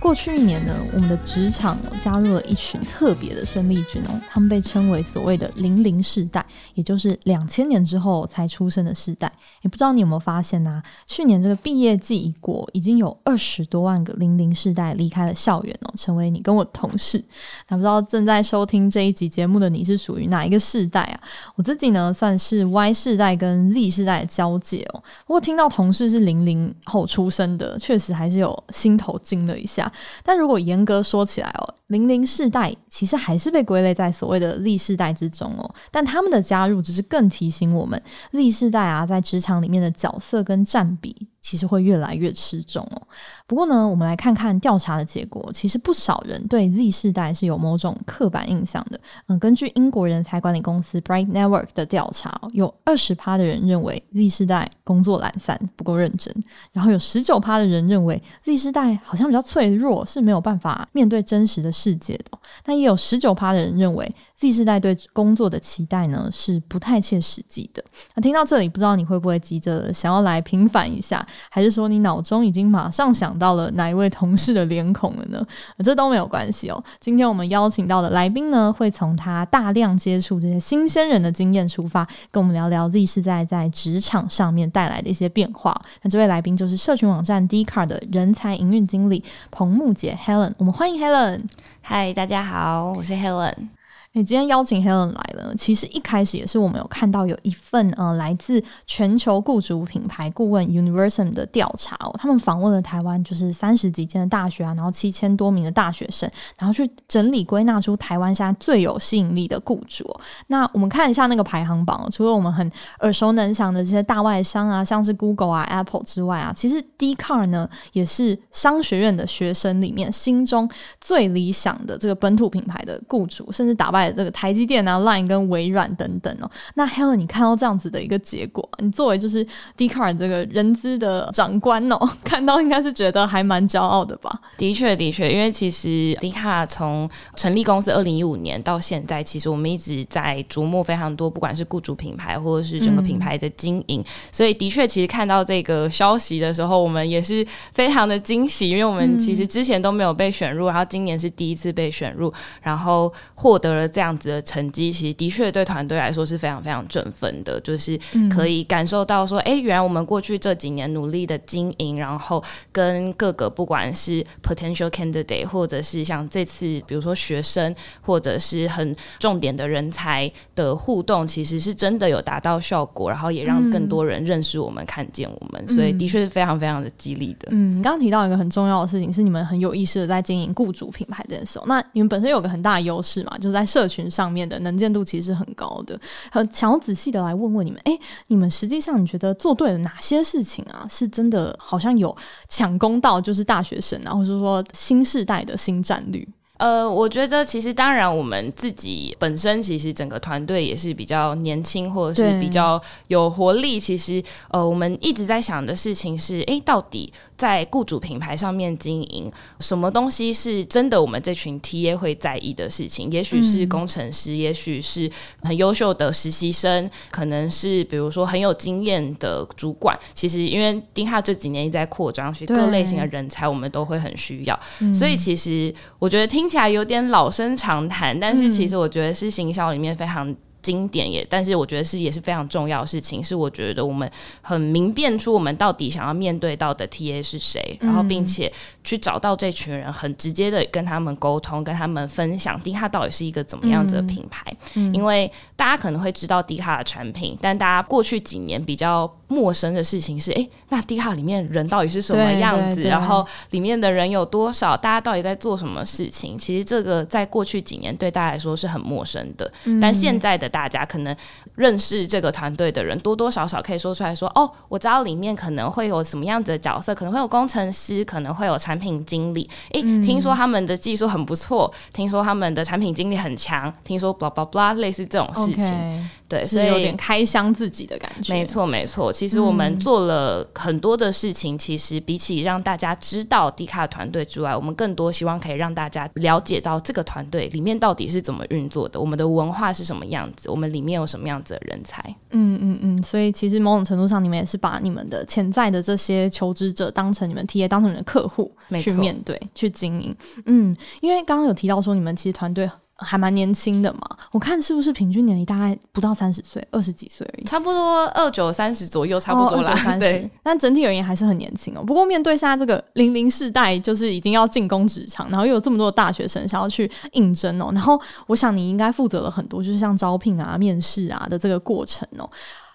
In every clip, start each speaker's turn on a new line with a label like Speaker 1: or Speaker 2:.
Speaker 1: 过去一年呢，我们的职场加入了一群特别的生力军哦，他们被称为所谓的“零零世代”，也就是两千年之后才出生的世代。也不知道你有没有发现呢、去年这个毕业季一过，已经有二十多万个零零世代离开了校园哦，成为你跟我同事。那不知道正在收听这一集节目的你是属于哪一个世代啊？我自己呢，算是 Y 世代跟 Z 世代的交界哦。不过听到同事是零零后出生的，确实还是有心头惊了一下。但如果严格说起来哦，零零世代其实还是被归类在所谓的 Z 世代之中哦。但他们的加入只是更提醒我们，Z 世代啊，在职场里面的角色跟占比。其实会越来越吃重哦。不过呢，我们来看看调查的结果。其实不少人对 Z 世代是有某种刻板印象的。嗯，根据英国人才管理公司 Bright Network 的调查，有二十趴的人认为 Z 世代工作懒散、不够认真，然后有十九趴的人认为 Z 世代好像比较脆弱，是没有办法面对真实的世界的。但也有十九趴的人认为 Z 世代对工作的期待呢是不太切实际的。那听到这里，不知道你会不会急着想要来平反一下？还是说你脑中已经马上想到了哪一位同事的脸孔了呢？这都没有关系哦。今天我们邀请到的来宾呢，会从他大量接触这些新鲜人的经验出发，跟我们聊聊 Z 世代在职场上面带来的一些变化。那这位来宾就是社群网站 d c a r 的人才营运经理彭木姐 Helen。我们欢迎 Helen。
Speaker 2: 嗨，大家好，我是 Helen。
Speaker 1: 你今天邀请 Helen 来了，其实一开始也是我们有看到有一份呃来自全球雇主品牌顾问 Universum 的调查哦，他们访问了台湾就是三十几间的大学啊，然后七千多名的大学生，然后去整理归纳出台湾现在最有吸引力的雇主。那我们看一下那个排行榜，除了我们很耳熟能详的这些大外商啊，像是 Google 啊、Apple 之外啊，其实 d c a r 呢也是商学院的学生里面心中最理想的这个本土品牌的雇主，甚至打败。这个台积电啊、Line 跟微软等等哦，那 Helen，你看到这样子的一个结果，你作为就是 Dcard 这个人资的长官哦，看到应该是觉得还蛮骄傲的吧？
Speaker 2: 的确，的确，因为其实 Dcard 从成立公司二零一五年到现在，其实我们一直在琢磨非常多，不管是雇主品牌或者是整个品牌的经营，嗯、所以的确，其实看到这个消息的时候，我们也是非常的惊喜，因为我们其实之前都没有被选入，然后今年是第一次被选入，然后获得了。这样子的成绩，其实的确对团队来说是非常非常振奋的，就是可以感受到说，哎、嗯，原来我们过去这几年努力的经营，然后跟各个不管是 potential candidate，或者是像这次比如说学生，或者是很重点的人才的互动，其实是真的有达到效果，然后也让更多人认识我们、嗯、看见我们，所以的确是非常非常的激励的。
Speaker 1: 嗯，你刚刚提到一个很重要的事情，是你们很有意识的在经营雇主品牌这件事。那你们本身有个很大的优势嘛，就是在社社群上面的能见度其实很高的，很想要仔细的来问问你们，哎，你们实际上你觉得做对了哪些事情啊？是真的好像有抢攻到就是大学生啊，或者说新时代的新战略？
Speaker 2: 呃，我觉得其实当然，我们自己本身其实整个团队也是比较年轻，或者是比较有活力。其实呃，我们一直在想的事情是，哎，到底在雇主品牌上面经营，什么东西是真的我们这群 TA 会在意的事情？也许是工程师，嗯、也许是很优秀的实习生，可能是比如说很有经验的主管。其实因为 Dcard 这几年一直在扩张，所以各类型的人才我们都会很需要。所以其实我觉得听。听起来有点老生常谈，但是其实我觉得是行销里面非常经典也，但是我觉得是也是非常重要的事情。是我觉得我们很明辨出我们到底想要面对到的 TA 是谁，然后并且去找到这群人，很直接的跟他们沟通，跟他们分享 Dcard 到底是一个怎么样子的品牌。因为大家可能会知道 Dcard 的产品，但大家过去几年比较陌生的事情是，哎，那 Dcard 里面人到底是什么样子？然后里面的人有多少？大家到底在做什么事情？其实这个在过去几年对大家来说是很陌生的，但现在的大家，可能认识这个团队的人多多少少可以说出来说，哦，我知道里面可能会有什么样子的角色，可能会有工程师，可能会有产品经理。诶，嗯、听说他们的技术很不错，听说他们的产品经理很强，听说 blah blah blah 类似这种事情。Okay, 对，所以
Speaker 1: 有点开箱自己的感觉。
Speaker 2: 没错，没错。其实我们做了很多的事情，嗯、其实比起让大家知道 Dcard 团队之外，我们更多希望可以让大家了解到这个团队里面到底是怎么运作的，我们的文化是什么样子，我们里面有什么样子的人才。
Speaker 1: 嗯嗯嗯。所以其实某种程度上，你们也是把你们的潜在的这些求职者当成你们 TA，当成你们的客户去面对、去经营。嗯，因为刚刚有提到说，你们其实团队。还蛮年轻的嘛，我看是不是平均年龄大概不到三十岁，二十几岁而已，
Speaker 2: 差不多二九三十左右，差不多啦。三十、哦，对，
Speaker 1: 但整体而言还是很年轻哦。不过面对现在这个零零世代，就是已经要进攻职场，然后又有这么多的大学生想要去应征哦，然后我想你应该负责了很多，就是像招聘啊、面试啊的这个过程哦。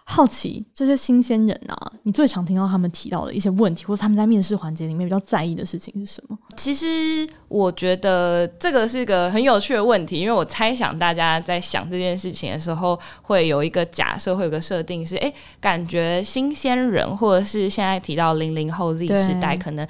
Speaker 1: 好奇这些新鲜人啊，你最常听到他们提到的一些问题，或者他们在面试环节里面比较在意的事情是什么？
Speaker 2: 其实我觉得这个是个很有趣的问题，因为我猜想大家在想这件事情的时候，会有一个假设，会有个设定是：哎，感觉新鲜人，或者是现在提到零零后 Z 时代，可能。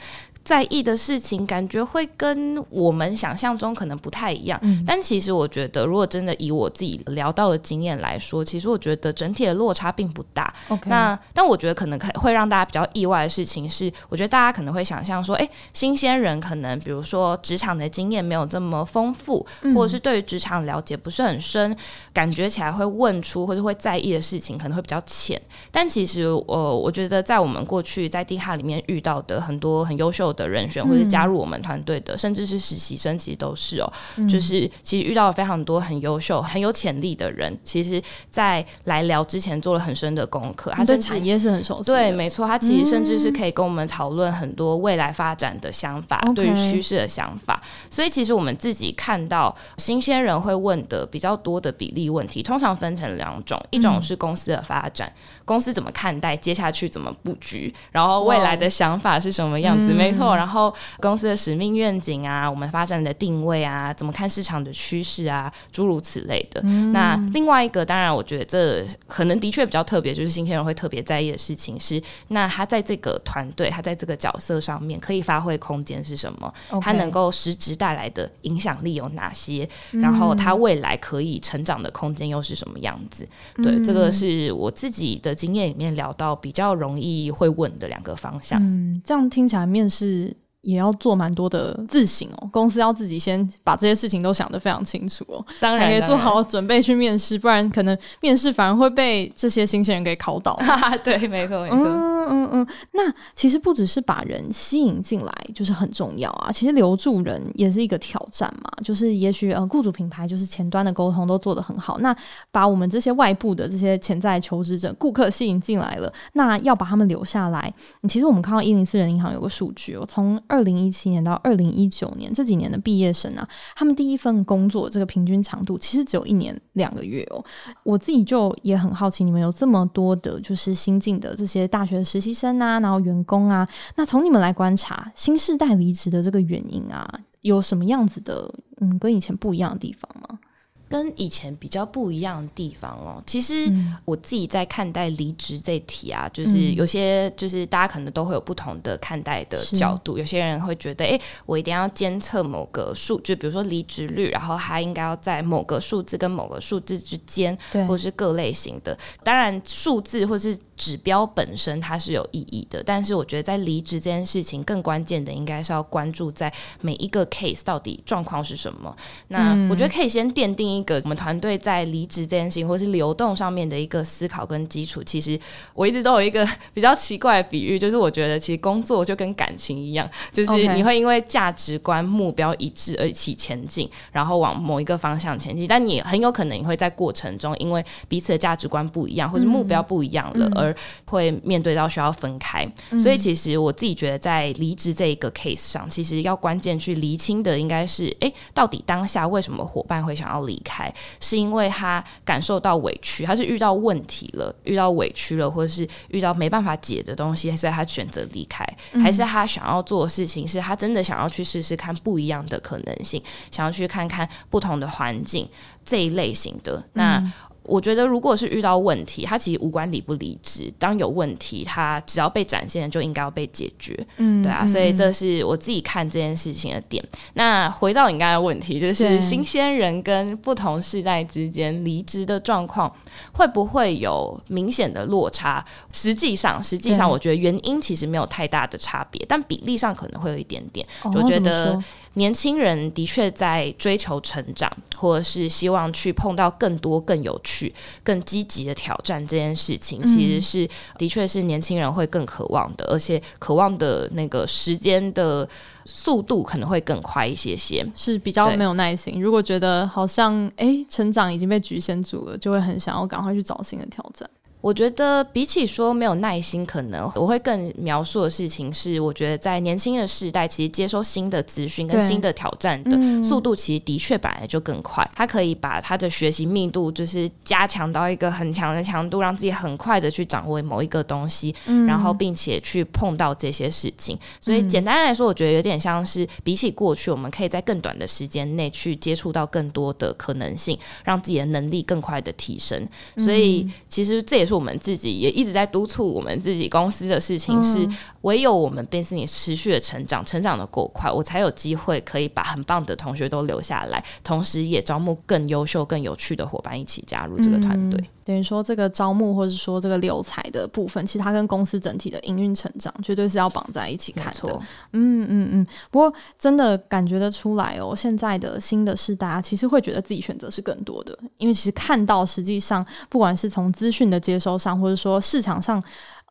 Speaker 2: 在意的事情，感觉会跟我们想象中可能不太一样。嗯、但其实我觉得，如果真的以我自己聊到的经验来说，其实我觉得整体的落差并不大。那但我觉得可能会让大家比较意外的事情是，我觉得大家可能会想象说，哎，新鲜人可能比如说职场的经验没有这么丰富，嗯、或者是对于职场了解不是很深，感觉起来会问出或者会在意的事情可能会比较浅。但其实，呃，我觉得在我们过去在 Dcard 里面遇到的很多很优秀的人选，或者加入我们团队的，嗯、甚至是实习生，其实都是哦。嗯、就是其实遇到了非常多很优秀、很有潜力的人，其实，在来聊之前做了很深的功课。他
Speaker 1: 对产业是很熟悉，
Speaker 2: 对，没错。他其实甚至是可以跟我们讨论很多未来发展的想法，嗯、对于趋势的想法。所以，其实我们自己看到新鲜人会问的比较多的比例问题，通常分成两种：一种是公司的发展，嗯、公司怎么看待接下去怎么布局，然后未来的想法是什么样子？嗯、没错，然后。公司的使命愿景啊，我们发展的定位啊，怎么看市场的趋势啊，诸如此类的。嗯、那另外一个，当然我觉得这可能的确比较特别，就是新鲜人会特别在意的事情是，那他在这个团队，他在这个角色上面可以发挥空间是什么.他能够实质带来的影响力有哪些？嗯、然后他未来可以成长的空间又是什么样子？对，嗯、这个是我自己的经验里面聊到比较容易会问的两个方向。
Speaker 1: 嗯，这样听起来面试。是。也要做蛮多的自省哦，公司要自己先把这些事情都想得非常清楚哦，当然，还可以做好准备去面试，不然可能面试反而会被这些新鲜人给考倒。
Speaker 2: 对，没错，没错。
Speaker 1: 嗯嗯嗯。那其实不只是把人吸引进来就是很重要啊，其实留住人也是一个挑战嘛。就是也许呃，雇主品牌就是前端的沟通都做得很好，那把我们这些外部的这些潜在求职者、顾客吸引进来了，那要把他们留下来，其实我们看到一零四人银行有个数据哦，从二二零一七年到二零一九年这几年的毕业生啊，他们第一份工作这个平均长度其实只有一年两个月哦。我自己就也很好奇，你们有这么多的，就是新进的这些大学实习生啊，然后员工啊，那从你们来观察新世代离职的这个原因啊，有什么样子的，嗯，跟以前不一样的地方吗？
Speaker 2: 跟以前比较不一样的地方哦，其实我自己在看待离职这题啊，嗯、就是有些就是大家可能都会有不同的看待的角度。有些人会觉得，哎，我一定要监测某个数，就比如说离职率，然后它应该要在某个数字跟某个数字之间，或者是各类型的。当然，数字或是指标本身它是有意义的，但是我觉得在离职这件事情更关键的，应该是要关注在每一个 case 到底状况是什么。那我觉得可以先奠定一个我们团队在离职这件事情或是流动上面的一个思考跟基础，其实我一直都有一个比较奇怪的比喻，就是我觉得其实工作就跟感情一样，就是你会因为价值观目标一致而一起前进，然后往某一个方向前进，但你很有可能你会在过程中因为彼此的价值观不一样或者目标不一样了，而会面对到需要分开。所以其实我自己觉得在离职这一个 case 上，其实要关键去厘清的应该是，诶，到底当下为什么伙伴会想要离开？是因为他感受到委屈，他是遇到问题了，遇到委屈了，或者是遇到没办法解的东西，所以他选择离开，嗯、还是他想要做的事情是他真的想要去试试看不一样的可能性，想要去看看不同的环境这一类型的那。我觉得，如果是遇到问题，他其实无关理不离职。当有问题，他只要被展现，就应该要被解决。嗯，对啊，所以这是我自己看这件事情的点。嗯、那回到你刚才的问题，就是新鲜人跟不同世代之间离职的状况会不会有明显的落差？实际上，实际上，我觉得原因其实没有太大的差别，但比例上可能会有一点点。哦、我觉得年轻人的确在追求成长，或者是希望去碰到更多更有趣。更积极的挑战这件事情，其实是的确是年轻人会更渴望的，而且渴望的那个时间的速度可能会更快一些些，
Speaker 1: 是比较没有耐心。如果觉得好像诶，成长已经被局限住了，就会很想要赶快去找新的挑战。
Speaker 2: 我觉得比起说没有耐心，可能我会更描述的事情是，我觉得在年轻的时代，其实接收新的资讯跟新的挑战的速度，其实的确本来就更快。他可以把他的学习密度就是加强到一个很强的强度，让自己很快的去掌握某一个东西，然后并且去碰到这些事情。所以简单来说，我觉得有点像是比起过去，我们可以在更短的时间内去接触到更多的可能性，让自己的能力更快的提升。所以其实这也是。我们自己也一直在督促我们自己公司的事情是，唯有我们 Bensoni 持续的成长，成长的够快，我才有机会可以把很棒的同学都留下来，同时也招募更优秀、更有趣的伙伴一起加入这个团队。嗯
Speaker 1: 等于说，这个招募或者说这个留才的部分，其实它跟公司整体的营运成长绝对是要绑在一起看的。嗯嗯嗯。不过真的感觉得出来哦，现在的新的世代啊，其实会觉得自己选择是更多的，因为其实看到实际上，不管是从资讯的接收上，或者说市场上，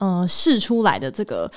Speaker 1: 呃，试出来的这个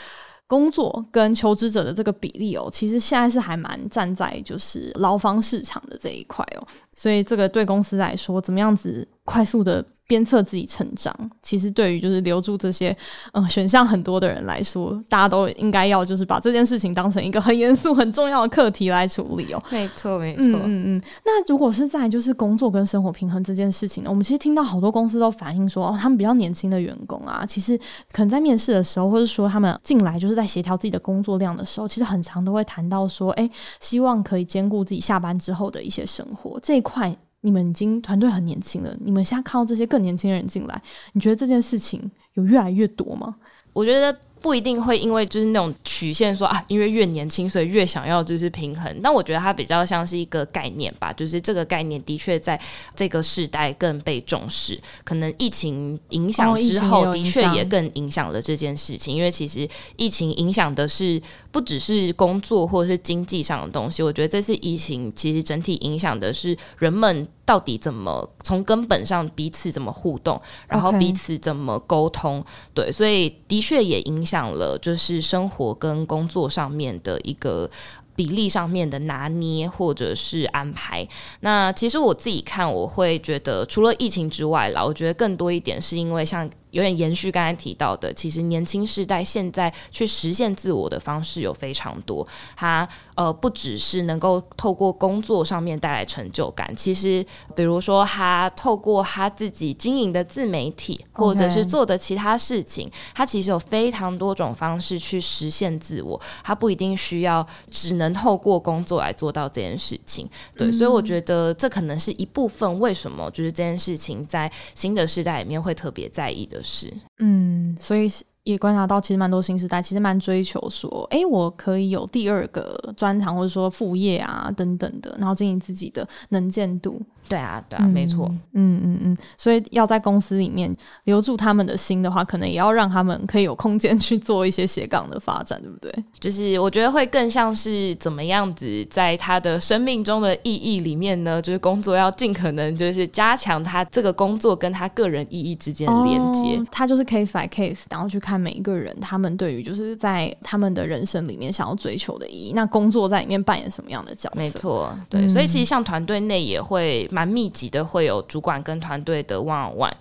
Speaker 1: 工作跟求职者的这个比例哦，其实现在是还蛮站在就是劳方市场的这一块哦，所以这个对公司来说，怎么样子快速的。鞭策自己成长，其实对于就是留住这些嗯选项很多的人来说，大家都应该要就是把这件事情当成一个很严肃、很重要的课题来处理哦。
Speaker 2: 没错，没错。
Speaker 1: 嗯嗯嗯。那如果是在就是工作跟生活平衡这件事情呢，我们其实听到好多公司都反映说，哦，他们比较年轻的员工啊，其实可能在面试的时候，或者说他们进来就是在协调自己的工作量的时候，其实很常都会谈到说，哎，希望可以兼顾自己下班之后的一些生活这一快。你们已经团队很年轻了，你们现在看到这些更年轻人进来，你觉得这件事情有越来越多吗？
Speaker 2: 我觉得。不一定会因为就是那种曲线说啊，因为越年轻，所以越想要就是平衡。但我觉得它比较像是一个概念吧，就是这个概念的确在这个时代更被重视。可能疫情影响之后，的确也更影响了这件事情。因为其实疫情影响的是不只是工作或者是经济上的东西。我觉得这次疫情其实整体影响的是人们到底怎么从根本上彼此怎么互动，然后彼此怎么沟通。对，所以的确也影响。了，就是生活跟工作上面的一个比例上面的拿捏或者是安排。那其实我自己看，我会觉得除了疫情之外啦，我觉得更多一点是因为像。有点延续刚才提到的，其实年轻世代现在去实现自我的方式有非常多。他呃不只是能够透过工作上面带来成就感，其实比如说他透过他自己经营的自媒体，或者是做的其他事情，他其实有非常多种方式去实现自我。他不一定需要只能透过工作来做到这件事情。对，所以我觉得这可能是一部分为什么就是这件事情在新的时代里面会特别在意的。的是，
Speaker 1: 嗯，所以也观察到，其实蛮多新时代其实蛮追求说，哎，我可以有第二个专长，或者说副业啊等等的，然后经营自己的能见度。
Speaker 2: 对啊，对啊，嗯、没错，
Speaker 1: 嗯嗯嗯，所以要在公司里面留住他们的心的话，可能也要让他们可以有空间去做一些斜杠的发展，对不对？
Speaker 2: 就是我觉得会更像是怎么样子，在他的生命中的意义里面呢？就是工作要尽可能就是加强他这个工作跟他个人意义之间的连接，
Speaker 1: 他、哦、就是 case by case，然后去看每一个人他们对于就是在他们的人生里面想要追求的意义，那工作在里面扮演什么样的角色？
Speaker 2: 没错，对，嗯、所以其实像团队内也会。蛮密集的，会有主管跟团队的 one on one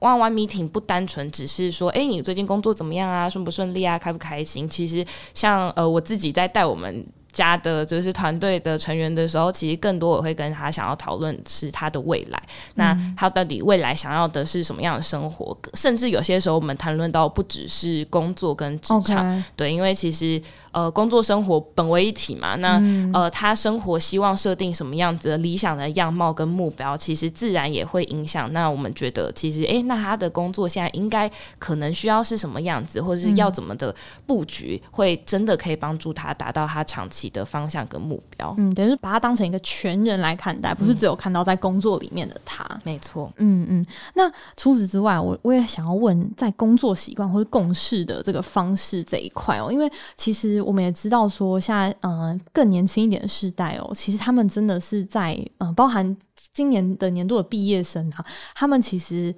Speaker 2: one on one meeting，不单纯只是说，哎，你最近工作怎么样啊？顺不顺利啊？开不开心？其实像呃，我自己在带我们。家的就是团队的成员的时候，其实更多我会跟他想要讨论是他的未来。嗯、那他到底未来想要的是什么样的生活？甚至有些时候我们谈论到不只是工作跟职场.对，因为其实呃工作生活本为一体嘛。那、嗯、呃他生活希望设定什么样子的理想的样貌跟目标，其实自然也会影响。那我们觉得其实哎，那他的工作现在应该可能需要是什么样子，或者是要怎么的布局，嗯、会真的可以帮助他达到他长期的方向跟目标，
Speaker 1: 嗯，等于是把它当成一个全人来看待，不是只有看到在工作里面的他。
Speaker 2: 嗯、没错，
Speaker 1: 嗯嗯。那除此之外，我我也想要问，在工作习惯或者共事的这个方式这一块哦，因为其实我们也知道说，现在嗯、呃、更年轻一点的世代哦，其实他们真的是在嗯、呃，包含今年的年度的毕业生啊，他们其实。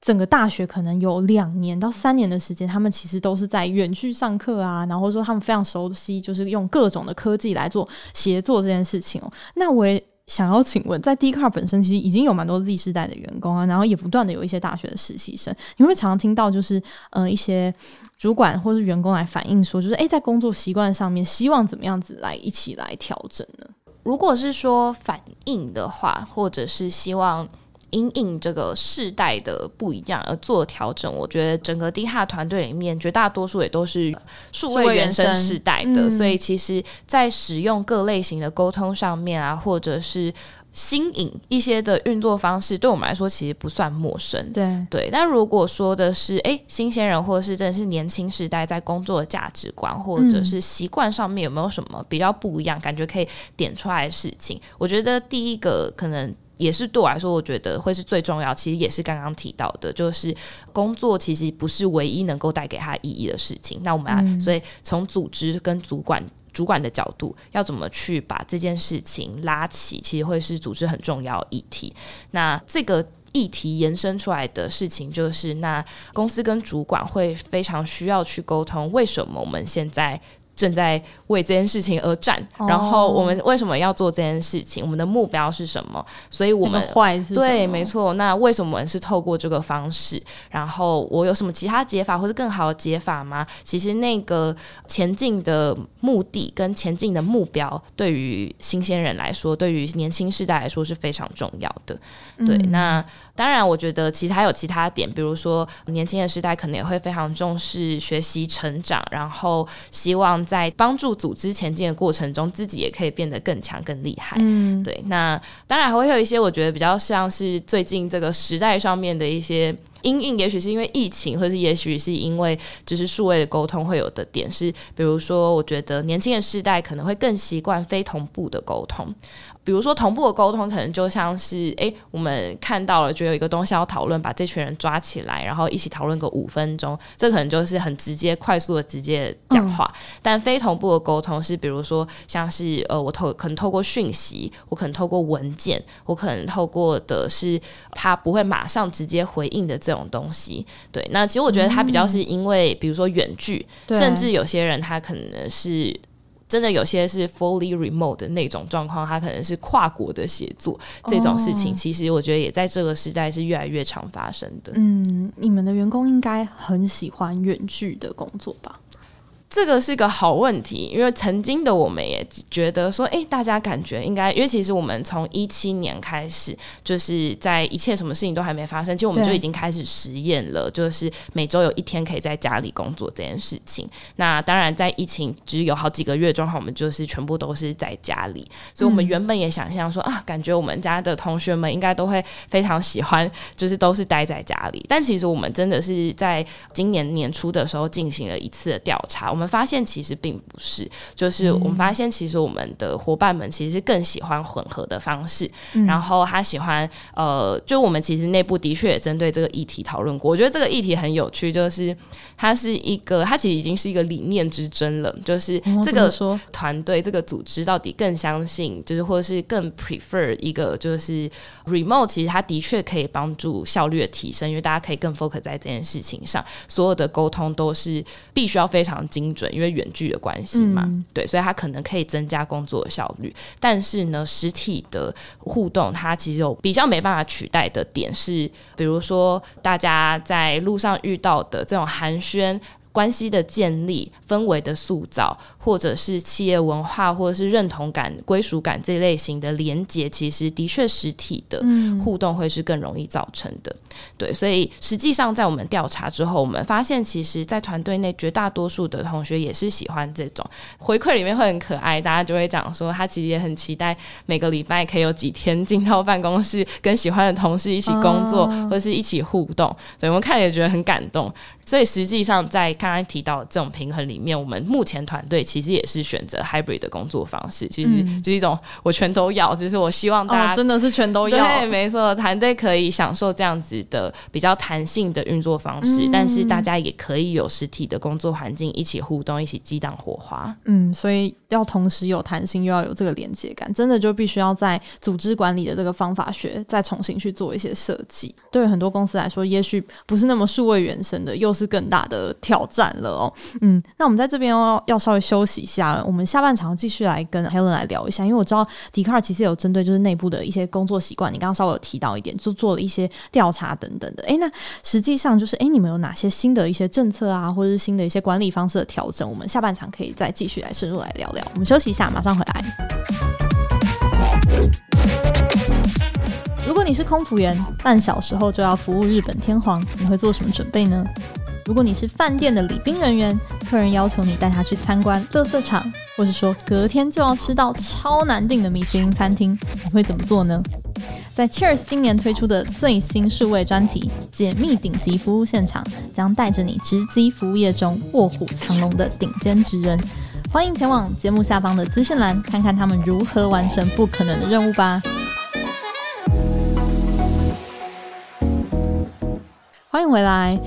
Speaker 1: 整个大学可能有两年到三年的时间，他们其实都是在远距上课啊，然后说他们非常熟悉，就是用各种的科技来做协作这件事情哦。那我也想要请问，在 Dcar 本身其实已经有蛮多 Z 世代的员工啊，然后也不断的有一些大学的实习生，你会常常听到就是呃一些主管或是员工来反映说，就是诶，在工作习惯上面希望怎么样子来一起来调整呢？
Speaker 2: 如果是说反映的话，或者是希望。因应这个世代的不一样而做调整，我觉得整个 Dcard 团队里面绝大多数也都是数位原生世代的，嗯、所以其实，在使用各类型的沟通上面啊，或者是新颖一些的运作方式，对我们来说其实不算陌生。
Speaker 1: 对对，
Speaker 2: 但如果说的是哎，新鲜人或者是真的是年轻时代在工作的价值观或者是习惯上面有没有什么比较不一样，感觉可以点出来的事情，我觉得第一个可能。也是对我来说，我觉得会是最重要。其实也是刚刚提到的，就是工作其实不是唯一能够带给他意义的事情。那我们啊、嗯、所以从组织跟主管主管的角度，要怎么去把这件事情拉起，其实会是组织很重要议题。那这个议题延伸出来的事情，就是那公司跟主管会非常需要去沟通，为什么我们现在。正在为这件事情而战，然后我们为什么要做这件事情？我们的目标是什么？所以我们坏对，没错。那为什么我们是透过这个方式？然后我有什么其他解法，或是更好的解法吗？其实那个前进的目的跟前进的目标，对于新鲜人来说，对于年轻世代来说是非常重要的。对，嗯、那当然，我觉得其实还有其他点，比如说年轻的时代可能也会非常重视学习成长，然后希望。在帮助组织前进的过程中，自己也可以变得更强、更厉害。嗯，对。那当然还会有一些，我觉得比较像是最近这个时代上面的一些因应，也许是因为疫情，或者是也许是因为就是数位的沟通会有的点是，比如说，我觉得年轻的世代可能会更习惯非同步的沟通。比如说同步的沟通，可能就像是，诶、欸，我们看到了，就有一个东西要讨论，把这群人抓起来，然后一起讨论个五分钟，这可能就是很直接、快速的直接讲话。嗯、但非同步的沟通是，比如说像是，呃，我透可能透过讯息，我可能透过文件，我可能透过的是他不会马上直接回应的这种东西。对，那其实我觉得他比较是因为，比如说远距，嗯、甚至有些人他可能是。真的有些是 fully remote 的那种状况，它可能是跨国的协作这种事情，其实我觉得也在这个时代是越来越常发生的。
Speaker 1: 嗯，你们的员工应该很喜欢远距的工作吧？
Speaker 2: 这个是个好问题，因为曾经的我们也觉得说，哎，大家感觉应该，因为其实我们从一七年开始，就是在一切什么事情都还没发生，其实我们就已经开始实验了，就是每周有一天可以在家里工作这件事情。那当然，在疫情只有好几个月状况，我们就是全部都是在家里，所以我们原本也想象说啊，感觉我们家的同学们应该都会非常喜欢，就是都是待在家里。但其实我们真的是在今年年初的时候进行了一次调查。我们发现其实并不是，就是我们发现其实我们的伙伴们其实是更喜欢混合的方式，嗯、然后他喜欢呃，就我们其实内部的确也针对这个议题讨论过。我觉得这个议题很有趣，就是它是一个，它其实已经是一个理念之争了。就是这个说团队这个组织到底更相信，就是或者是更 prefer 一个就是 remote，其实它的确可以帮助效率的提升，因为大家可以更 focus 在这件事情上，所有的沟通都是必须要非常精。准，因为远距的关系嘛，嗯、对，所以它可能可以增加工作的效率。但是呢，实体的互动它其实有比较没办法取代的点是，比如说大家在路上遇到的这种寒暄。关系的建立、氛围的塑造，或者是企业文化，或者是认同感、归属感这类型的连接，其实的确实体的互动会是更容易造成的。嗯、对，所以实际上在我们调查之后，我们发现，其实，在团队内绝大多数的同学也是喜欢这种回馈，里面会很可爱，大家就会讲说，他其实也很期待每个礼拜可以有几天进到办公室，跟喜欢的同事一起工作，哦、或者是一起互动。对，我们看也觉得很感动。所以实际上，在刚刚提到这种平衡里面，我们目前团队其实也是选择 hybrid 的工作方式，其实就是一种我全都要，就是我希望大家、
Speaker 1: 哦、真的是全都要。
Speaker 2: 对，没错，团队可以享受这样子的比较弹性的运作方式，嗯、但是大家也可以有实体的工作环境，一起互动，一起激荡火花。
Speaker 1: 嗯，所以要同时有弹性，又要有这个连接感，真的就必须要在组织管理的这个方法学再重新去做一些设计。对很多公司来说，也许不是那么数位原生的，又是更大的挑战了哦。嗯，那我们在这边要要稍微休息一下，我们下半场继续来跟 Helen 来聊一下，因为我知道迪卡尔其实有针对就是内部的一些工作习惯，你刚刚稍微有提到一点，就做了一些调查等等的。诶，那实际上就是诶，你们有哪些新的一些政策啊，或者是新的一些管理方式的调整？我们下半场可以再继续来深入来聊聊。我们休息一下，马上回来。如果你是空服员，半小时后就要服务日本天皇，你会做什么准备呢？如果你是饭店的礼宾人员，客人要求你带他去参观垃圾场，或是说隔天就要吃到超难订的米其林餐厅，你会怎么做呢？在 Cheers 今年推出的最新数位专题《解密顶级服务现场》，将带着你直击服务业中卧虎藏龙的顶尖职人。欢迎前往节目下方的资讯栏，看看他们如何完成不可能的任务吧。欢迎回来，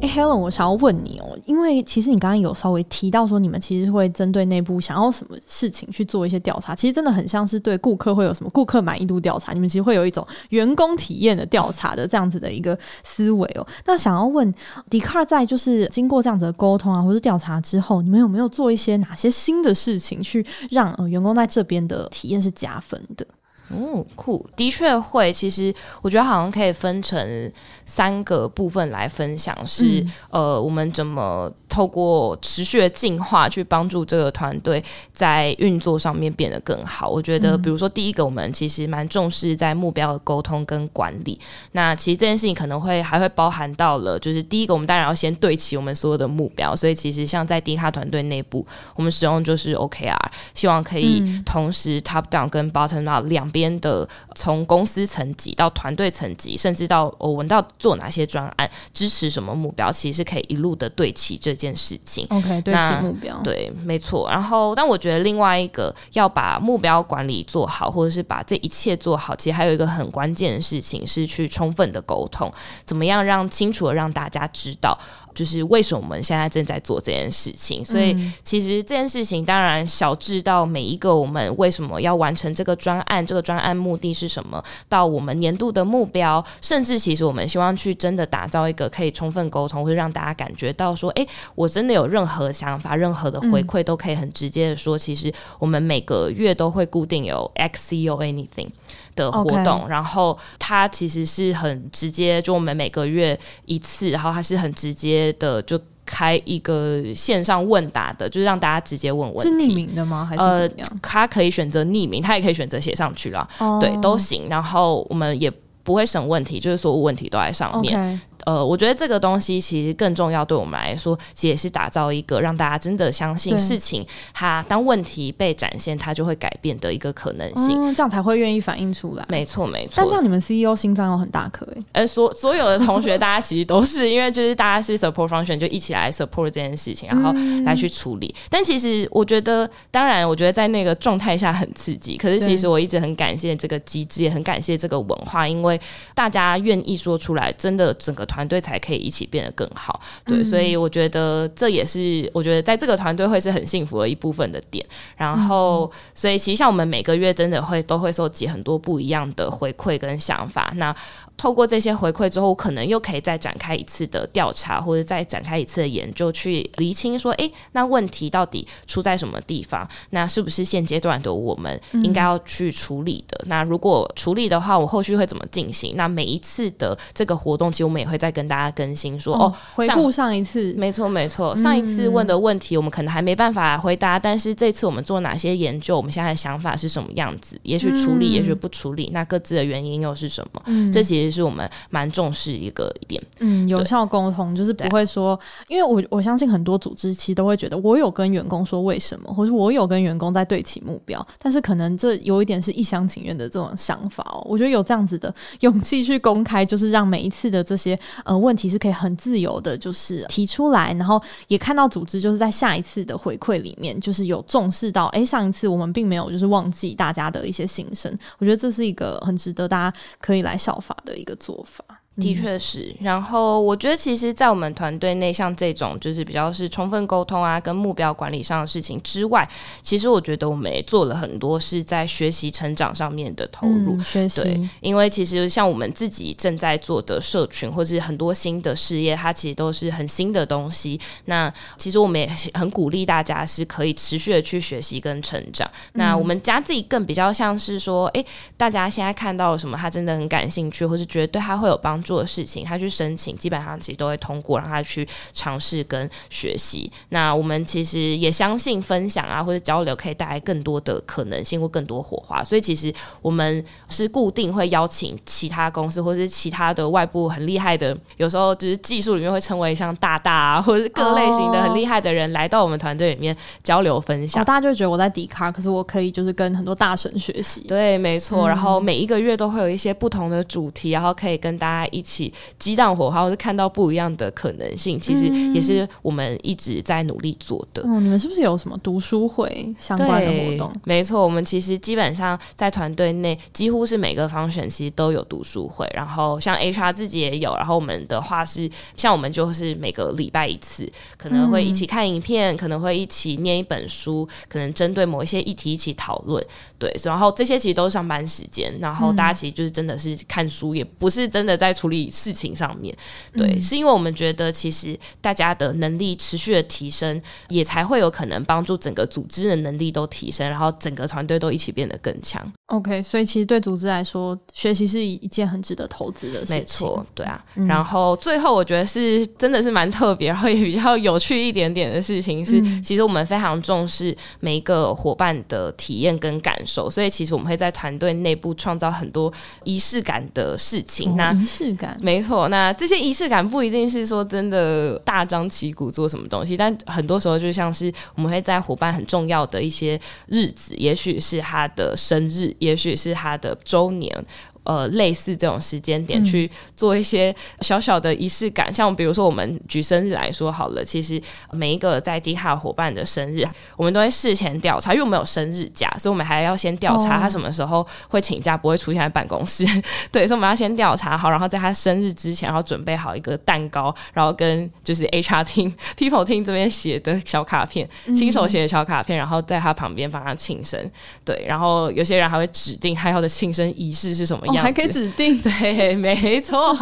Speaker 1: 哎，Helen，我想要问你哦，因为其实你刚刚有稍微提到说，你们其实会针对内部想要什么事情去做一些调查，其实真的很像是对顾客会有什么顾客满意度调查，你们其实会有一种员工体验的调查的这样子的一个思维哦。那想要问 Dcard 在就是经过这样子的沟通啊，或是调查之后，你们有没有做一些哪些新的事情去让呃员工在这边的体验是加分的？
Speaker 2: 哦，酷，的确会。其实我觉得好像可以分成三个部分来分享，是、嗯、呃，我们怎么透过持续的进化去帮助这个团队在运作上面变得更好。我觉得，比如说第一个，我们其实蛮重视在目标的沟通跟管理。那其实这件事情可能会还会包含到了，就是第一个，我们当然要先对齐我们所有的目标。所以其实像在 Dcard 团队内部，我们使用就是 OKR，希望可以同时 Top Down 跟 Bottom Up 两边。的从公司层级到团队层级，甚至到我闻到做哪些专案，支持什么目标，其实是可以一路的对齐这件事情。
Speaker 1: OK，对齐目标，
Speaker 2: 对，没错。然后，但我觉得另外一个要把目标管理做好，或者是把这一切做好，其实还有一个很关键的事情是去充分的沟通，怎么样让清楚的让大家知道。就是为什么我们现在正在做这件事情，所以其实这件事情当然小至到每一个我们为什么要完成这个专案，这个专案目的是什么，到我们年度的目标，甚至其实我们希望去真的打造一个可以充分沟通，会让大家感觉到说，诶，我真的有任何想法、任何的回馈都可以很直接的说，其实我们每个月都会固定有 X C O anything。的活动，Okay. 然后它其实是很直接，就我们每个月一次，然后它是很直接的，就开一个线上问答的，就是让大家直接问问题。
Speaker 1: 是匿名的吗？还是怎样？
Speaker 2: 呃，他可以选择匿名，他也可以选择写上去了，oh. 对，都行。然后我们也不会审问题，就是所有问题都在上面。呃，我觉得这个东西其实更重要，对我们来说，其实也是打造一个让大家真的相信事情，它当问题被展现，它就会改变的一个可能性，
Speaker 1: 嗯、这样才会愿意反映出来。
Speaker 2: 没错，没错。
Speaker 1: 但这样你们 CEO 心脏有很大颗诶。
Speaker 2: 呃，所所有的同学，大家其实都是因为就是大家是 support function，就一起来 support 这件事情，然后来去处理。嗯、但其实我觉得，当然，我觉得在那个状态下很刺激。可是其实我一直很感谢这个机制，也很感谢这个文化，因为大家愿意说出来，真的整个团队才可以一起。一起变得更好，对，所以我觉得这也是我觉得在这个团队会是很幸福的一部分的点。然后，所以其实像我们每个月真的会都会收集很多不一样的回馈跟想法。那透过这些回馈之后，可能又可以再展开一次的调查，或者再展开一次的研究，去厘清说，诶，那问题到底出在什么地方？那是不是现阶段的我们应该要去处理的？嗯、那如果处理的话，我后续会怎么进行？那每一次的这个活动，其实我们也会会再跟大家更新说，说
Speaker 1: 哦，回顾上一次，
Speaker 2: 没错没错，上一次问的问题我们可能还没办法回答，嗯、但是这次我们做哪些研究，我们现在的想法是什么样子？也许处理，嗯、也许不处理，那各自的原因又是什么？嗯，这其实是我们蛮重视一个一点。
Speaker 1: 嗯，有效沟通就是不会说，因为我我相信很多组织其实都会觉得，我有跟员工说为什么，或是我有跟员工在对齐目标，但是可能这有一点是一厢情愿的这种想法哦。我觉得有这样子的勇气去公开，就是让每一次的这些呃问题是可以很自由的，就是提出来，然后也看到组织就是在下一次的回馈里面，就是有重视到，哎，上一次我们并没有就是忘记大家的一些心声。我觉得这是一个很值得大家可以来效法的一个做法。
Speaker 2: 的确是，然后我觉得其实，在我们团队内，像这种就是比较是充分沟通啊，跟目标管理上的事情之外，其实我觉得我们也做了很多是在学习成长上面的投入。
Speaker 1: 嗯、学习。
Speaker 2: 对，因为其实像我们自己正在做的社群，或是很多新的事业，它其实都是很新的东西。那其实我们也很鼓励大家是可以持续的去学习跟成长。嗯、那我们家自己更比较像是说，哎，大家现在看到了什么，他真的很感兴趣，或是觉得对他会有帮助。做的事情，他去申请，基本上其实都会通过，让他去尝试跟学习。那我们其实也相信分享啊，或者交流可以带来更多的可能性或更多火花。所以其实我们是固定会邀请其他公司或者是其他的外部很厉害的，有时候就是技术里面会称为像大大啊，或者是各类型的很厉害的人来到我们团队里面交流分享。
Speaker 1: 哦，大家就觉得我在 Dcard，可是我可以就是跟很多大神学习。
Speaker 2: 对，没错。然后每一个月都会有一些不同的主题，然后可以跟大家一。一起激荡火花，或是看到不一样的可能性，其实也是我们一直在努力做的。
Speaker 1: 嗯，你们是不是有什么读书会相关的活动？
Speaker 2: 没错，我们其实基本上在团队内，几乎是每个 function 其实都有读书会。然后像 HR 自己也有。然后我们的话是，像我们就是每个礼拜一次，可能会一起看影片，嗯、可能会一起念一本书，可能针对某一些议题一起讨论。对，然后这些其实都是上班时间。然后大家其实就是真的是看书，也不是真的在处理事情上面，对，嗯、是因为我们觉得其实大家的能力持续的提升，也才会有可能帮助整个组织的能力都提升，然后整个团队都一起变得更强。
Speaker 1: OK，所以其实对组织来说，学习是一件很值得投资的事情。
Speaker 2: 没错，对啊。嗯、然后最后我觉得是真的是蛮特别，然后也比较有趣一点点的事情是，嗯、其实我们非常重视每一个伙伴的体验跟感受，所以其实我们会在团队内部创造很多仪式感的事情。哦、那
Speaker 1: 仪
Speaker 2: 没错，那这些仪式感不一定是说真的大张旗鼓做什么东西，但很多时候就像是我们会在伙伴很重要的一些日子，也许是他的生日，也许是他的周年。呃，类似这种时间点去做一些小小的仪式感，嗯、像比如说我们举生日来说好了，其实每一个在 Dcard 伙伴的生日，我们都会事前调查，因为我们有生日假，所以我们还要先调查他什么时候会请假，不会出现在办公室。哦、对，所以我们要先调查好，然后在他生日之前，然后准备好一个蛋糕，然后跟就是 HR team、People team 这边写的小卡片，亲手写的小卡片，然后在他旁边帮他庆生。对，然后有些人还会指定他要的庆生仪式是什么样。
Speaker 1: 还可以指定，
Speaker 2: 对，没错。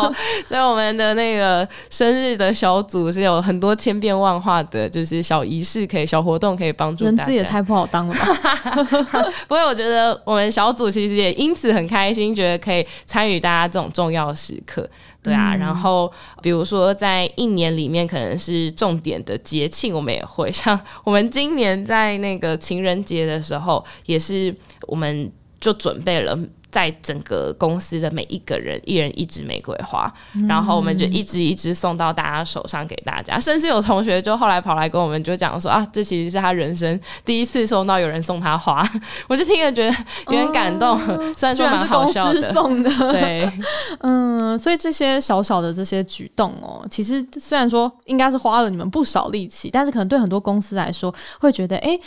Speaker 2: 所以我们的那个生日的小组是有很多千变万化的，就是小仪式可以、小活动可以帮助大家。
Speaker 1: 人字也太不好当了吧？
Speaker 2: 不过我觉得我们小组其实也因此很开心，觉得可以参与大家这种重要的时刻。对啊，嗯、然后比如说在一年里面可能是重点的节庆，我们也会 像我们今年在那个情人节的时候，也是我们就准备了。在整个公司的每一个人，一人一支玫瑰花，嗯、然后我们就一支一支送到大家手上给大家。甚至有同学就后来跑来跟我们就讲说啊，这其实是他人生第一次收到有人送他花。我就听了觉得有点感动，嗯、虽然说蛮好笑的，对，
Speaker 1: 嗯，所以这些小小的这些举动哦，其实虽然说应该是花了你们不少力气，但是可能对很多公司来说会觉得，哎。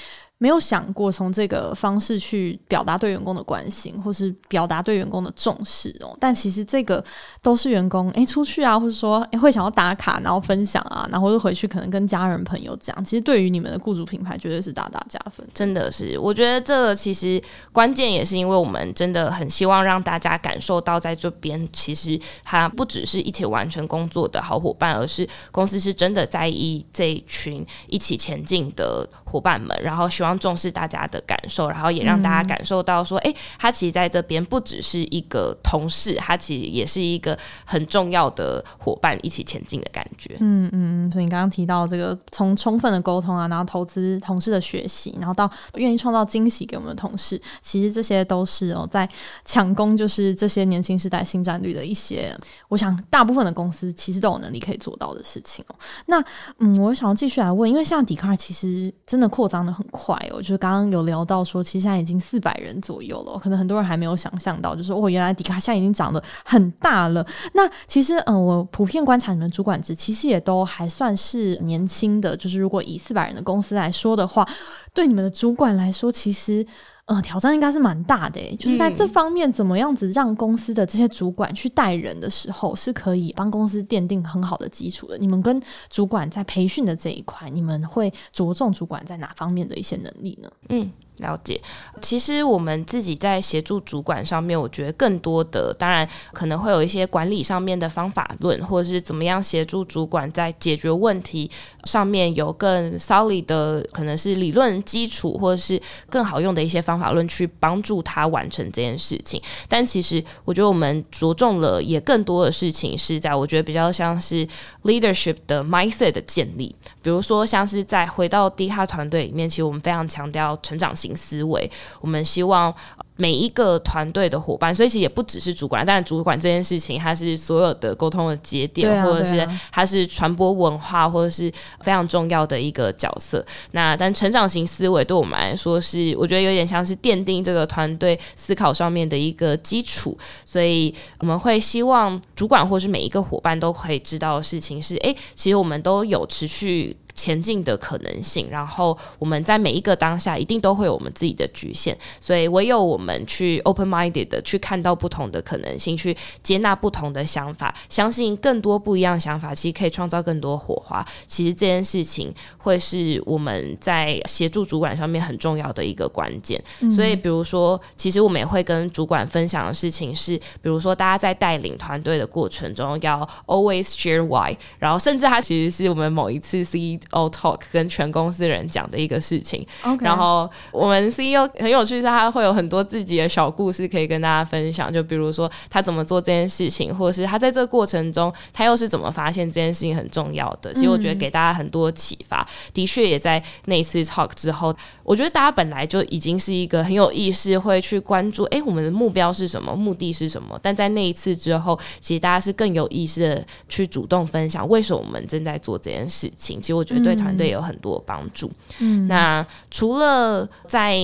Speaker 1: 没有想过从这个方式去表达对员工的关心，或是表达对员工的重视哦。但其实这个都是员工诶出去啊，或者说诶会想要打卡，然后分享啊，然后就回去可能跟家人朋友讲。其实对于你们的雇主品牌绝对是大大加分。
Speaker 2: 真的是，我觉得这个其实关键也是因为我们真的很希望让大家感受到，在这边其实他不只是一起完成工作的好伙伴，而是公司是真的在意这一群一起前进的伙伴们，然后希望。望重视大家的感受，然后也让大家感受到说，哎、嗯，他其实在这边不只是一个同事，他其实也是一个很重要的伙伴，一起前进的感觉。
Speaker 1: 嗯嗯，所以你刚刚提到这个，从充分的沟通啊，然后投资同事的学习，然后到愿意创造惊喜给我们的同事，其实这些都是哦，在抢攻就是这些年轻时代新战略的一些，我想大部分的公司其实都有能力可以做到的事情哦。那嗯，我想要继续来问，因为像 Dcard 其实真的扩张的很快哦，就是刚刚有聊到说，其实现在已经四百人左右了，可能很多人还没有想象到，就是哦，原来迪卡现在已经长得很大了。那其实嗯，我普遍观察你们主管职，其实也都还算是年轻的，就是如果以四百人的公司来说的话，对你们的主管来说，其实。呃，挑战应该是蛮大的诶，就是在这方面，怎么样子让公司的这些主管去带人的时候，是可以帮公司奠定很好的基础的。你们跟主管在培训的这一块，你们会着重主管在哪方面的一些能力呢？
Speaker 2: 嗯。了解，其实我们自己在协助主管上面，我觉得更多的当然可能会有一些管理上面的方法论，或者是怎么样协助主管在解决问题上面有更 solid 的可能是理论基础，或者是更好用的一些方法论去帮助他完成这件事情。但其实我觉得我们着重了也更多的事情是在我觉得比较像是 leadership 的 mindset 的建立，比如说像是在回到 Dcard 团队里面，其实我们非常强调成长性。型。思维，我们希望每一个团队的伙伴，所以其实也不只是主管，但主管这件事情，它是所有的沟通的节点，啊、或者是它是传播文化，或者是非常重要的一个角色。那但成长型思维对我们来说是，我觉得有点像是奠定这个团队思考上面的一个基础。所以我们会希望主管或是每一个伙伴都可以知道的事情是，哎，其实我们都有持续。前进的可能性，然后我们在每一个当下一定都会有我们自己的局限，所以唯有我们去 open minded 的去看到不同的可能性，去接纳不同的想法，相信更多不一样的想法，其实可以创造更多火花。其实这件事情会是我们在协助主管上面很重要的一个关键。嗯。所以，比如说，其实我们也会跟主管分享的事情是，比如说大家在带领团队的过程中要 always share why，然后甚至他其实是我们某一次 C All Talk 跟全公司人讲的一个事情，Okay. 然后我们 CEO 很有趣，是他会有很多自己的小故事可以跟大家分享，就比如说他怎么做这件事情，或者是他在这个过程中他又是怎么发现这件事情很重要的。其实我觉得给大家很多启发，嗯、的确也在那一次 Talk 之后，我觉得大家本来就已经是一个很有意识会去关注，哎，我们的目标是什么，目的是什么？但在那一次之后，其实大家是更有意识的去主动分享为什么我们正在做这件事情。其实我觉得。对团队有很多帮助。嗯，那除了在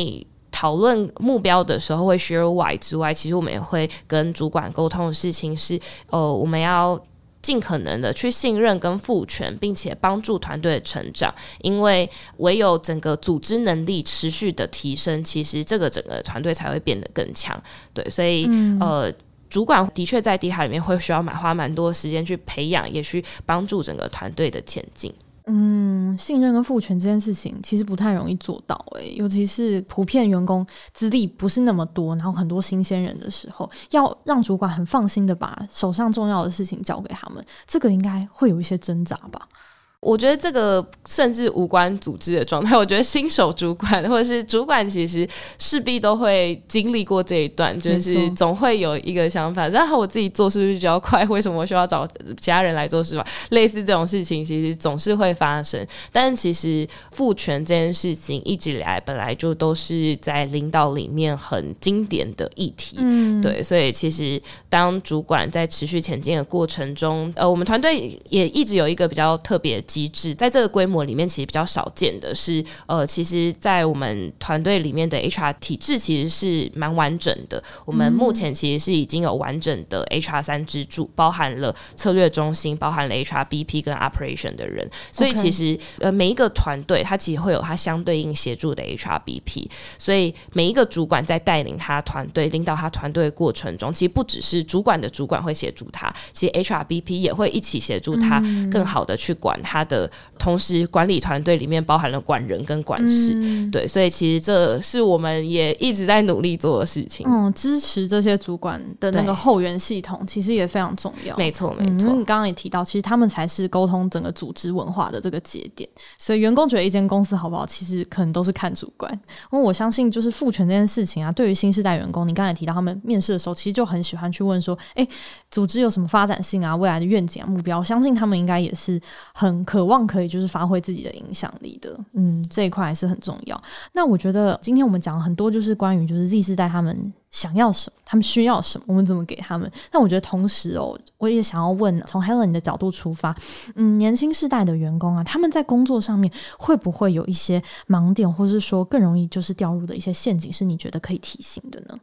Speaker 2: 讨论目标的时候会 share why 之外，其实我们也会跟主管沟通的事情是，呃，我们要尽可能的去信任跟赋权，并且帮助团队的成长。因为唯有整个组织能力持续的提升，其实这个整个团队才会变得更强。对，所以、嗯、呃，主管的确在 Dcard 里面会需要蛮花蛮多时间去培养，也去帮助整个团队的前进。
Speaker 1: 嗯，信任跟赋权这件事情其实不太容易做到诶、尤其是普遍员工资历不是那么多，然后很多新鲜人的时候，要让主管很放心的把手上重要的事情交给他们，这个应该会有一些挣扎吧。
Speaker 2: 我觉得这个甚至无关组织的状态。我觉得新手主管或者是主管，其实势必都会经历过这一段，就是总会有一个想法：然后我自己做是不是比较快？为什么我需要找其他人来做事吧？类似这种事情，其实总是会发生。但其实赋权这件事情一直以来本来就都是在领导里面很经典的议题。嗯，对，所以其实当主管在持续前进的过程中，呃，我们团队也一直有一个比较特别。机制在这个规模里面，其实比较少见的是，呃，其实，在我们团队里面的 HR 体制其实是蛮完整的。我们目前其实是已经有完整的 HR 三支柱，包含了策略中心，包含了 HR BP 跟 Operation 的人。所以其实，呃，每一个团队它其实会有它相对应协助的 HR BP。所以每一个主管在带领他团队、领导他团队的过程中，其实不只是主管的主管会协助他，其实 HR BP 也会一起协助他，更好的去管他。他的同时管理团队里面包含了管人跟管事，嗯、对，所以其实这是我们也一直在努力做的事情。
Speaker 1: 嗯，支持这些主管的那个后援系统，其实也非常重要。
Speaker 2: 没错，没错。
Speaker 1: 因为你刚刚也提到，其实他们才是沟通整个组织文化的这个节点。所以员工觉得一间公司好不好，其实可能都是看主管。因为我相信，就是赋权这件事情啊，对于新时代员工，你刚才提到他们面试的时候，其实就很喜欢去问说，哎，组织有什么发展性啊，未来的愿景啊，目标，我相信他们应该也是很渴望可以就是发挥自己的影响力的。嗯，这一块还是很重要。那我觉得今天我们讲了很多，就是关于就是 Z 世代他们想要什么，他们需要什么，我们怎么给他们。那我觉得同时哦，我也想要问，从 Helen 的角度出发，嗯，年轻世代的员工啊，他们在工作上面会不会有一些盲点，或是说更容易就是掉入的一些陷阱，是你觉得可以提醒的呢？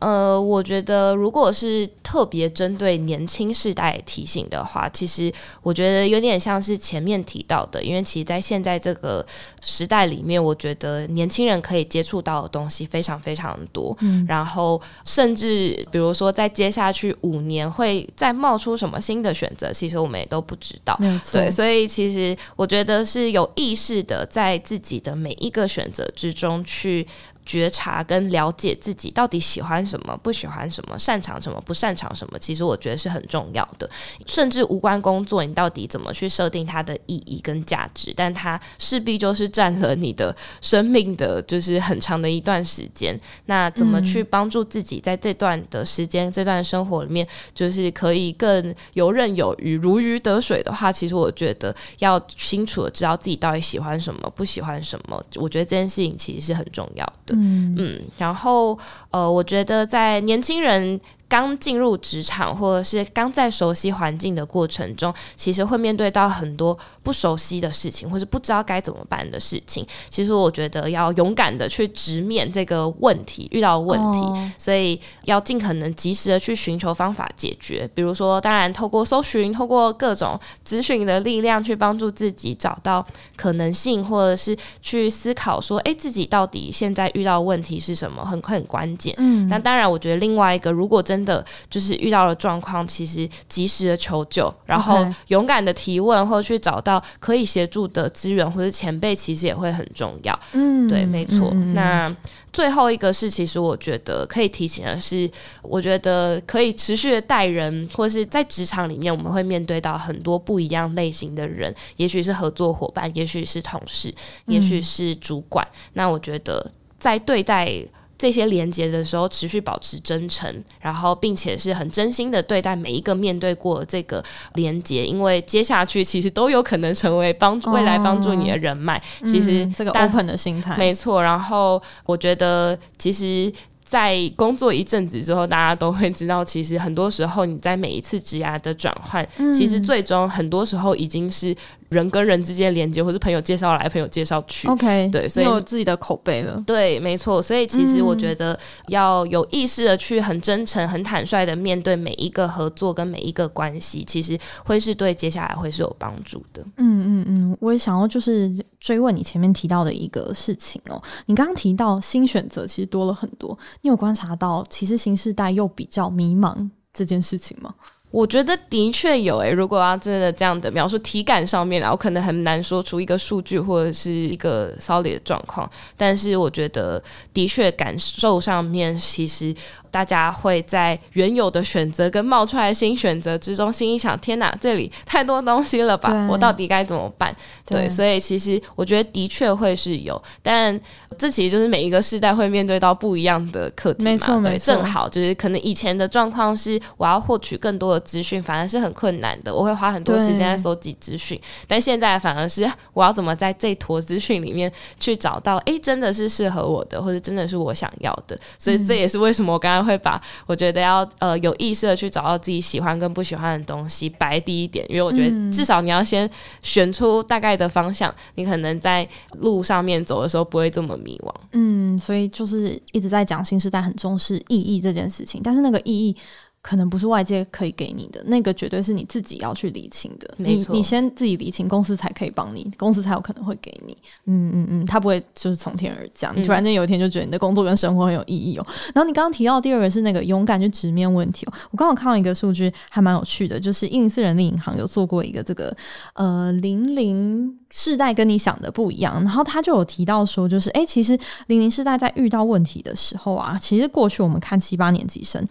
Speaker 2: 呃，我觉得如果是特别针对年轻世代提醒的话，其实我觉得有点像是前面提到的，因为其实，在现在这个时代里面，我觉得年轻人可以接触到的东西非常非常多，嗯，然后甚至比如说在接下去五年会再冒出什么新的选择，其实我们也都不知道，对，所以其实我觉得是有意识的在自己的每一个选择之中去。觉察跟了解自己到底喜欢什么，不喜欢什么，擅长什么，不擅长什么，其实我觉得是很重要的。甚至无关工作，你到底怎么去设定它的意义跟价值？但它势必就是占了你的生命的，就是很长的一段时间。那怎么去帮助自己在这段的时间、嗯、这段生活里面，就是可以更游刃有余、如鱼得水的话，其实我觉得要清楚的知道自己到底喜欢什么，不喜欢什么。我觉得这件事情其实是很重要的。
Speaker 1: 嗯
Speaker 2: 嗯，然后呃，我觉得在年轻人。刚进入职场，或者是刚在熟悉环境的过程中，其实会面对到很多不熟悉的事情，或是不知道该怎么办的事情。其实我觉得要勇敢的去直面这个问题，遇到问题，哦、所以要尽可能及时的去寻求方法解决。比如说，当然透过搜寻，透过各种咨询的力量，去帮助自己找到可能性，或者是去思考说，哎，自己到底现在遇到问题是什么，很很关键。嗯，那当然，我觉得另外一个，如果真的就是遇到了状况，其实及时的求救，然后勇敢的提问，或者去找到可以协助的资源或者前辈，其实也会很重要。嗯，对，没错。嗯、那最后一个是，其实我觉得可以提醒的是，我觉得可以持续的带人，或是在职场里面，我们会面对到很多不一样类型的人，也许是合作伙伴，也许是同事，也许是主管。嗯、那我觉得在对待。这些连接的时候，持续保持真诚，然后并且是很真心的对待每一个面对过这个连接，因为接下去其实都有可能成为帮助未来帮助你的人脉。哦、其实、嗯、
Speaker 1: 这个 open 的心态
Speaker 2: 没错。然后我觉得，其实，在工作一阵子之后，大家都会知道，其实很多时候你在每一次职涯的转换，嗯、其实最终很多时候已经是。人跟人之间连接，或是朋友介绍来，朋友介绍去
Speaker 1: ，OK，
Speaker 2: 对，所以
Speaker 1: 有自己的口碑了。
Speaker 2: 对，没错。所以其实我觉得要有意识的去很真诚、很坦率的面对每一个合作跟每一个关系，其实会是对接下来会是有帮助的。
Speaker 1: 嗯嗯嗯，我也想要就是追问你前面提到的一个事情哦。你刚刚提到新选择其实多了很多，你有观察到其实新时代又比较迷茫这件事情吗？
Speaker 2: 我觉得的确有诶、欸，如果要真的这样的描述体感上面，然后可能很难说出一个数据或者是一个 solid 的状况，但是我觉得的确感受上面，其实大家会在原有的选择跟冒出来的新选择之中，心里想：天哪，这里太多东西了吧？我到底该怎么办？对，对，所以其实我觉得的确会是有，但这其实就是每一个世代会面对到不一样的课题嘛。
Speaker 1: 没错，没错，
Speaker 2: 正好就是可能以前的状况是我要获取更多的。资讯反而是很困难的，我会花很多时间在搜集资讯，但现在反而是我要怎么在这坨资讯里面去找到，哎，真的是适合我的，或者真的是我想要的。所以这也是为什么我刚刚会把我觉得要呃有意识的去找到自己喜欢跟不喜欢的东西摆第一点，因为我觉得至少你要先选出大概的方向，你可能在路上面走的时候不会这么迷惘。
Speaker 1: 嗯，所以就是一直在讲新时代很重视意义这件事情，但是那个意义。可能不是外界可以给你的，那个绝对是你自己要去理清的。你你先自己理清，公司才可以帮你，公司才有可能会给你。嗯嗯嗯，他不会就是从天而降，你突然间有一天就觉得你的工作跟生活很有意义哦。然后你刚刚提到第二个是那个勇敢去直面问题哦，我刚好看到一个数据还蛮有趣的，就是一零四人力银行有做过一个这个呃零零世代跟你想的不一样，然后他就有提到说，就是哎，其实零零世代在遇到问题的时候啊，其实过去我们看七八年级生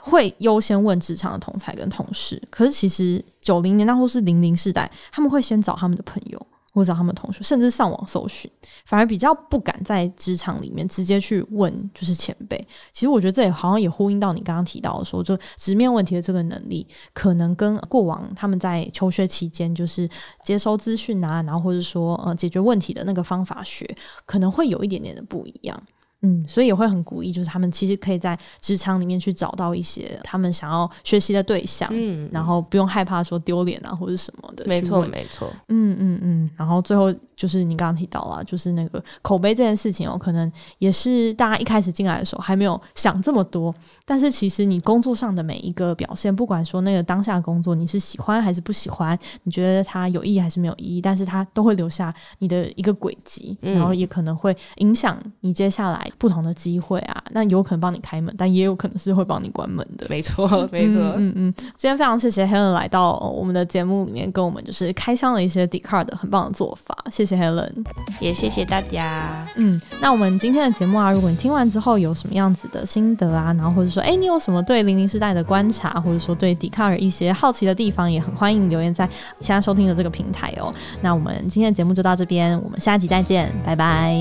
Speaker 1: 会优先问职场的同才跟同事，可是其实九零年代或是零零世代，他们会先找他们的朋友。或者他们的同学，甚至上网搜寻，反而比较不敢在职场里面直接去问，就是前辈。其实我觉得这也好像也呼应到你刚刚提到的说，就直面问题的这个能力，可能跟过往他们在求学期间就是接收资讯啊，然后或者说呃解决问题的那个方法学，可能会有一点点的不一样。嗯，所以也会很鼓励，就是他们其实可以在职场里面去找到一些他们想要学习的对象，嗯，然后不用害怕说丢脸啊或者什么的。
Speaker 2: 没错，没错。
Speaker 1: 嗯嗯嗯，然后最后。就是你刚刚提到了，就是那个口碑这件事情哦，可能也是大家一开始进来的时候还没有想这么多。但是其实你工作上的每一个表现，不管说那个当下工作你是喜欢还是不喜欢，你觉得它有意义还是没有意义，但是它都会留下你的一个轨迹，然后也可能会影响你接下来不同的机会啊。那有可能帮你开门，但也有可能是会帮你关门的。
Speaker 2: 没错，没错。
Speaker 1: 嗯嗯。今天非常谢谢 Helen 来到我们的节目里面，跟我们就是开箱了一些 Dcard 的很棒的做法。谢谢。Helen，
Speaker 2: 也谢谢大家。
Speaker 1: 嗯，那我们今天的节目啊，如果你听完之后有什么样子的心得啊，然后或者说，哎，你有什么对零零时代的观察，或者说对 Dcard 一些好奇的地方，也很欢迎留言在现在收听的这个平台哦。那我们今天的节目就到这边，我们下集再见，拜拜。